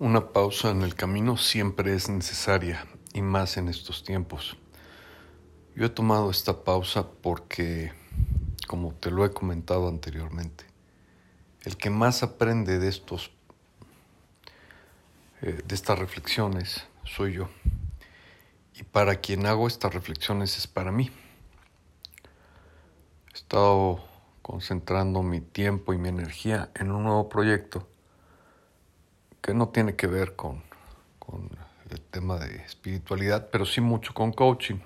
Una pausa en el camino siempre es necesaria y más en estos tiempos. Yo he tomado esta pausa porque, como te lo he comentado anteriormente, el que más aprende de estos eh, de estas reflexiones soy yo. Y para quien hago estas reflexiones es para mí. He estado concentrando mi tiempo y mi energía en un nuevo proyecto que no tiene que ver con, con el tema de espiritualidad, pero sí mucho con coaching.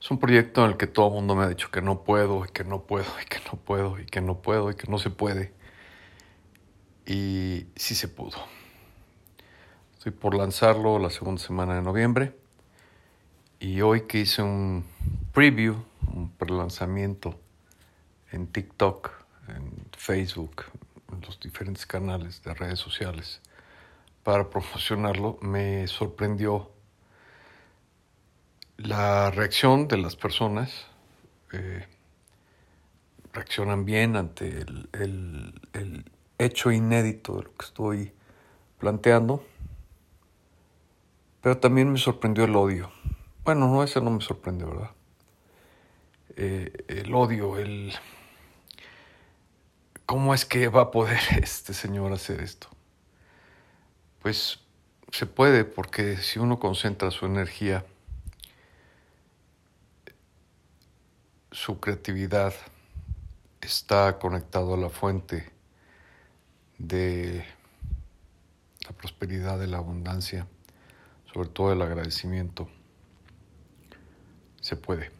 Es un proyecto en el que todo el mundo me ha dicho que no puedo, y que no puedo, y que no puedo, y que no puedo, y que no se puede. Y sí se pudo. Estoy por lanzarlo la segunda semana de noviembre. Y hoy que hice un preview, un prelanzamiento en TikTok, en Facebook, los diferentes canales de redes sociales para promocionarlo, me sorprendió la reacción de las personas. Eh, reaccionan bien ante el, hecho inédito de lo que estoy planteando, pero también me sorprendió el odio. Bueno, no, ese no me sorprendió, ¿verdad? Eh, el odio, el ¿Cómo es que va a poder este señor hacer esto? Pues se puede porque si uno concentra su energía, su creatividad está conectado a la fuente de la prosperidad, de la abundancia, sobre todo el agradecimiento, se puede.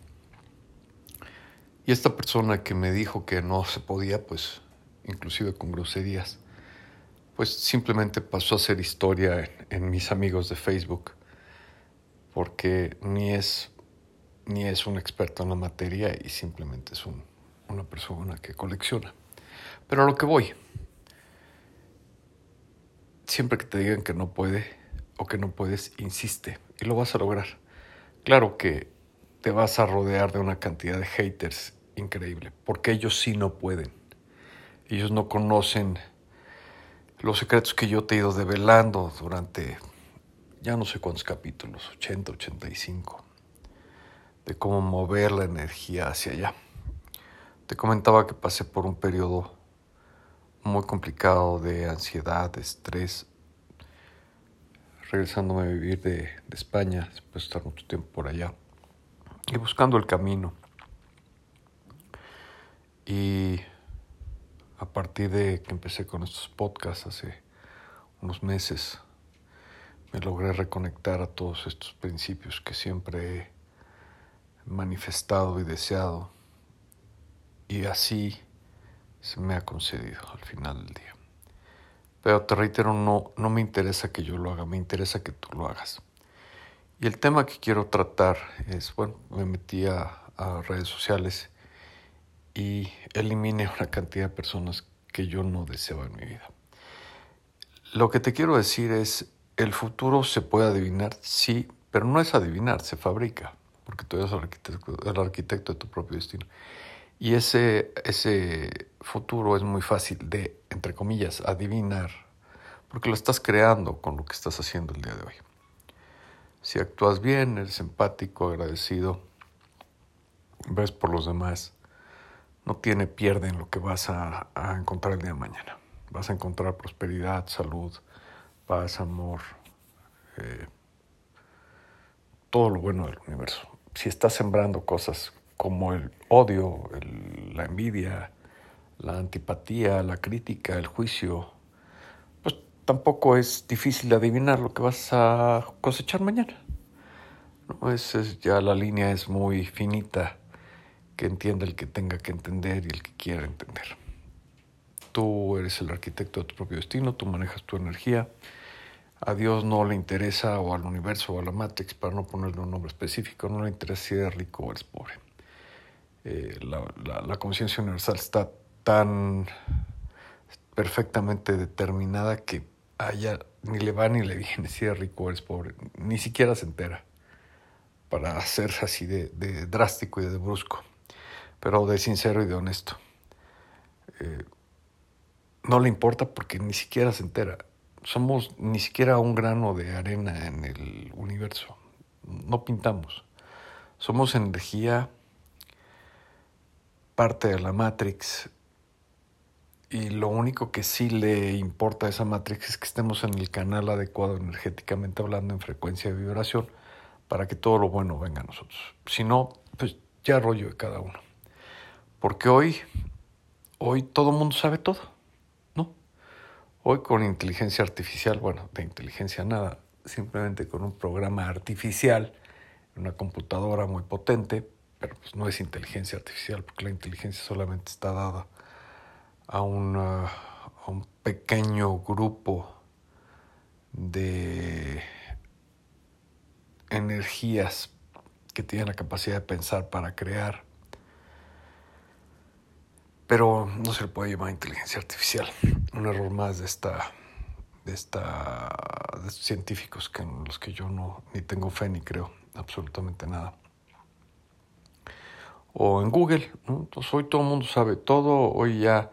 Y esta persona que me dijo que no se podía, pues inclusive con groserías, pues simplemente pasó a ser historia en, mis amigos de Facebook, porque ni es, ni es un experto en la materia y simplemente es una persona que colecciona. Pero a lo que voy, siempre que te digan que no puede o que no puedes, insiste y lo vas a lograr. Claro que te vas a rodear de una cantidad de haters increíble, porque ellos sí no pueden. Ellos no conocen los secretos que yo te he ido develando durante ya no sé cuántos capítulos, 80, 85, de cómo mover la energía hacia allá. Te comentaba que pasé por un periodo muy complicado de ansiedad, de estrés, regresándome a vivir de, de España, después de estar mucho tiempo por allá, y buscando el camino. Y a partir de que empecé con estos podcasts hace unos meses, me logré reconectar a todos estos principios que siempre he manifestado y deseado. Y así se me ha concedido al final del día. Pero te reitero, no, no me interesa que yo lo haga, me interesa que tú lo hagas. Y el tema que quiero tratar es, bueno, me metí a, a redes sociales y elimine una cantidad de personas que yo no deseo en mi vida. Lo que te quiero decir es, el futuro se puede adivinar, sí, pero no es adivinar, se fabrica, porque tú eres el arquitecto, el arquitecto de tu propio destino. Y ese, ese futuro es muy fácil de, entre comillas, adivinar, porque lo estás creando con lo que estás haciendo el día de hoy. Si actúas bien, eres empático, agradecido, ves por los demás, no tiene pierde en lo que vas a, encontrar el día de mañana. Vas a encontrar prosperidad, salud, paz, amor, eh, todo lo bueno del universo. Si estás sembrando cosas como el odio, la envidia, la antipatía, la crítica, el juicio, pues tampoco es difícil adivinar lo que vas a cosechar mañana. ¿No? es, ya la línea es muy finita que entienda el que tenga que entender y el que quiera entender. Tú eres el arquitecto de tu propio destino, tú manejas tu energía. A Dios no le interesa, o al universo, o a la Matrix, para no ponerle un nombre específico, no le interesa si eres rico o eres pobre. Eh, la, conciencia universal está tan perfectamente determinada que a ella ni le va ni le viene si eres rico o eres pobre, ni siquiera se entera para ser así de, de drástico y de brusco pero de sincero y de honesto. Eh, no le importa porque ni siquiera se entera. Somos ni siquiera un grano de arena en el universo. No pintamos. Somos energía, parte de la Matrix. Y lo único que sí le importa a esa Matrix es que estemos en el canal adecuado energéticamente hablando en frecuencia de vibración para que todo lo bueno venga a nosotros. Si no, pues ya rollo de cada uno. Porque hoy, hoy todo el mundo sabe todo, ¿no? Hoy con inteligencia artificial, bueno, de inteligencia nada, simplemente con un programa artificial, una computadora muy potente, pero pues no es inteligencia artificial, porque la inteligencia solamente está dada a, a un pequeño grupo de energías que tienen la capacidad de pensar para crear. Pero no se le puede llamar inteligencia artificial. Un error más de esta de esta estos científicos que en los que yo no ni tengo fe ni creo absolutamente nada. O en Google, Entonces hoy todo el mundo sabe todo, hoy ya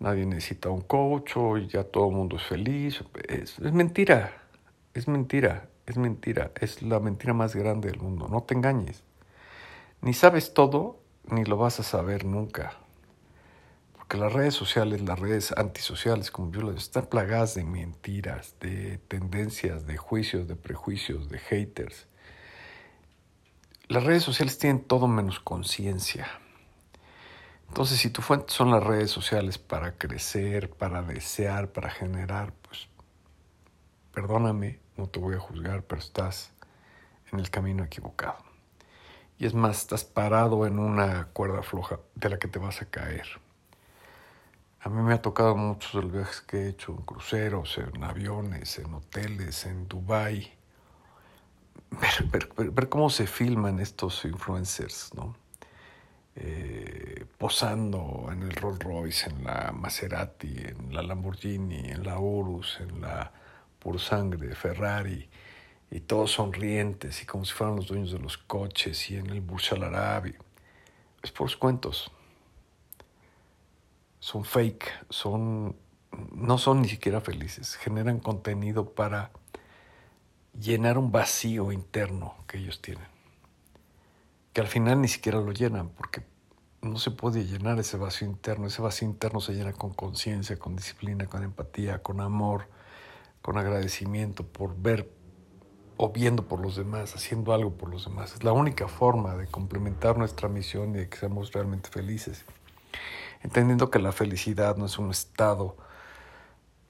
nadie necesita un coach, hoy ya todo el mundo es feliz. es mentira, es mentira es mentira, es la mentira más grande del mundo. No te engañes. Ni sabes todo, ni lo vas a saber nunca. Porque las redes sociales, las redes antisociales, como yo las están plagadas de mentiras, de tendencias, de juicios, de prejuicios, de haters. Las redes sociales tienen todo menos conciencia. Entonces, si tu fuente son las redes sociales para crecer, para desear, para generar, pues perdóname, no te voy a juzgar, pero estás en el camino equivocado. Y es más, estás parado en una cuerda floja de la que te vas a caer. A mí me ha tocado muchos de los viajes que he hecho en cruceros, en aviones, en hoteles, en Dubai. Ver, cómo se filman estos influencers, ¿no? Eh, posando en el Rolls Royce, en la Maserati, en la Lamborghini, en la Urus, en la por sangre Ferrari y todos sonrientes y como si fueran los dueños de los coches y en el Burj Al Arab. Es por los cuentos. Son fake, son no son ni siquiera felices, generan contenido para llenar un vacío interno que ellos tienen. Que al final ni siquiera lo llenan porque no se puede llenar ese vacío interno. Ese vacío interno se llena con conciencia, con disciplina, con empatía, con amor, con agradecimiento por ver o viendo por los demás, haciendo algo por los demás. Es la única forma de complementar nuestra misión y de que seamos realmente felices. Entendiendo que la felicidad no es un estado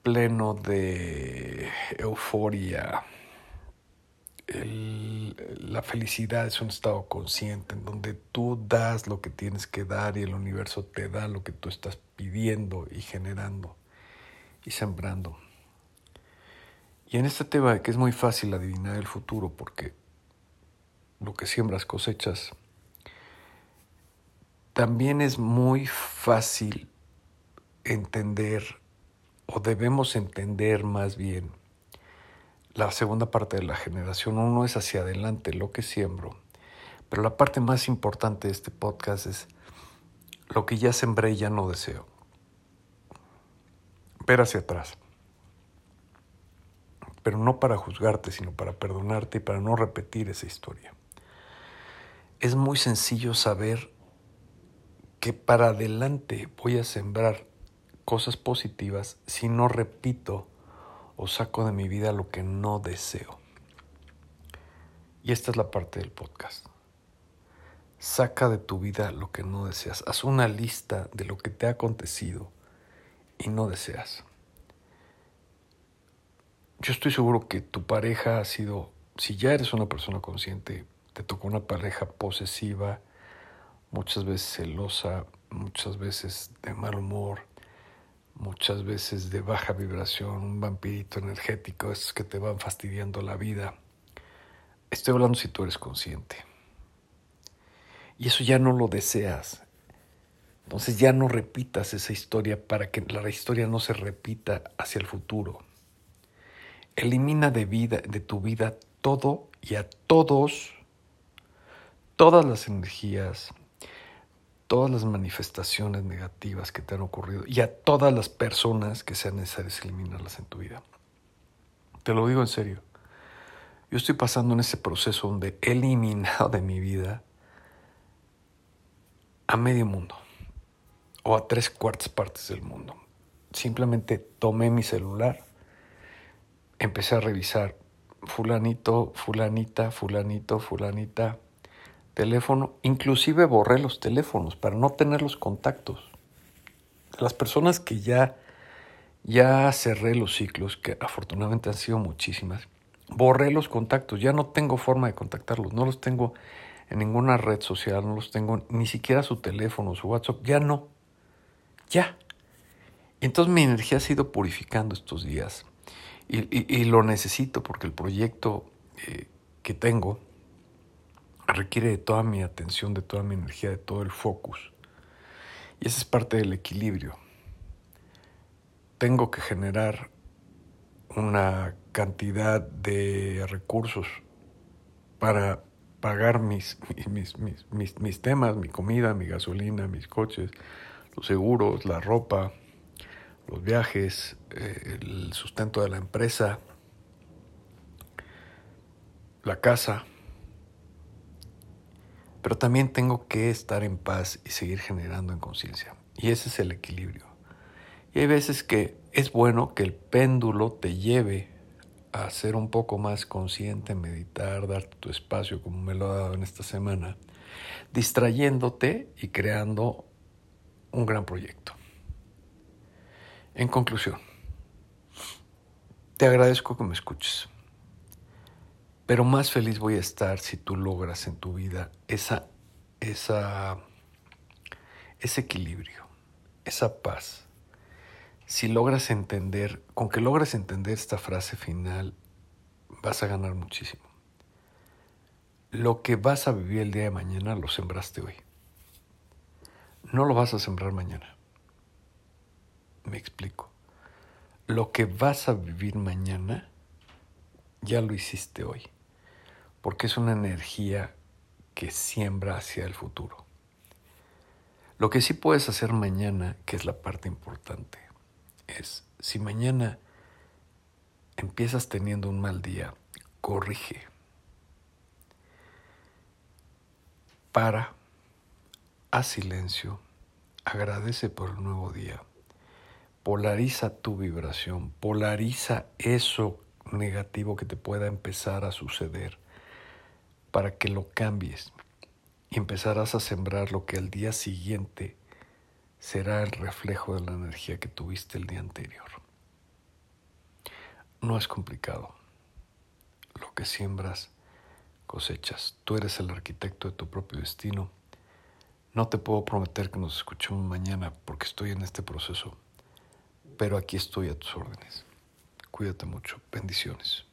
pleno de euforia. la felicidad es un estado consciente en donde tú das lo que tienes que dar y el universo te da lo que tú estás pidiendo y generando y sembrando. Y en este tema que es muy fácil adivinar el futuro porque lo que siembras cosechas, también es muy fácil entender o debemos entender más bien la segunda parte de la generación. Uno es hacia adelante lo que siembro, pero la parte más importante de este podcast es lo que ya sembré y ya no deseo. Ver hacia atrás pero no para juzgarte, sino para perdonarte y para no repetir esa historia. Es muy sencillo saber que para adelante voy a sembrar cosas positivas si no repito o saco de mi vida lo que no deseo. Y esta es la parte del podcast. Saca de tu vida lo que no deseas. Haz una lista de lo que te ha acontecido y no deseas yo estoy seguro que tu pareja ha sido, si ya eres una persona consciente, te tocó una pareja posesiva, muchas veces celosa, muchas veces de mal humor, muchas veces de baja vibración, un vampirito energético, esos que te van fastidiando la vida. Estoy hablando si tú eres consciente. Y eso ya no lo deseas. Entonces ya no repitas esa historia para que la historia no se repita hacia el futuro. Elimina de, vida, de tu vida todo y a todos, todas las energías, todas las manifestaciones negativas que te han ocurrido y a todas las personas que sean necesarias eliminarlas en tu vida. Te lo digo en serio. Yo estoy pasando en ese proceso donde he eliminado de mi vida a medio mundo o a tres cuartas partes del mundo. Simplemente tomé mi celular, empecé a revisar fulanito, fulanita, fulanito, fulanita, teléfono, inclusive borré los teléfonos para no tener los contactos. Las personas que ya ya cerré los ciclos, que afortunadamente han sido muchísimas, borré los contactos, ya no tengo forma de contactarlos, no los tengo en ninguna red social, no los tengo ni siquiera su teléfono, su WhatsApp, ya no, ya. Entonces mi energía ha sido purificando estos días y, lo necesito porque el proyecto eh, que tengo requiere de toda mi atención, de toda mi energía, de todo el focus. Y esa es parte del equilibrio. Tengo que generar una cantidad de recursos para pagar mis, mis, mis, mis, temas, mi comida, mi gasolina, mis coches, los seguros, la ropa, los viajes, eh, el sustento de la empresa, la casa. Pero también tengo que estar en paz y seguir generando en conciencia. Y ese es el equilibrio. Y hay veces que es bueno que el péndulo te lleve a ser un poco más consciente, meditar, darte tu espacio como me lo ha dado en esta semana, distrayéndote y creando un gran proyecto. En conclusión, te agradezco que me escuches, pero más feliz voy a estar si tú logras en tu vida esa, esa, ese equilibrio, esa paz si logras entender, con que logras entender esta frase final, vas a ganar muchísimo. Lo que vas a vivir el día de mañana lo sembraste hoy. No lo vas a sembrar mañana. Me explico. Lo que vas a vivir mañana, ya lo hiciste hoy. Porque es una energía que siembra hacia el futuro. Lo que sí puedes hacer mañana, que es la parte importante, es, si mañana empiezas teniendo un mal día, corrige. Para, haz silencio, agradece por el nuevo día, polariza tu vibración, polariza eso negativo que te pueda empezar a suceder para que lo cambies y empezarás a sembrar lo que al día siguiente será el reflejo de la energía que tuviste el día anterior. No es complicado. Lo que siembras, cosechas. Tú eres el arquitecto de tu propio destino. No te puedo prometer que nos escuchemos mañana porque estoy en este proceso, pero aquí estoy a tus órdenes. Cuídate mucho. Bendiciones.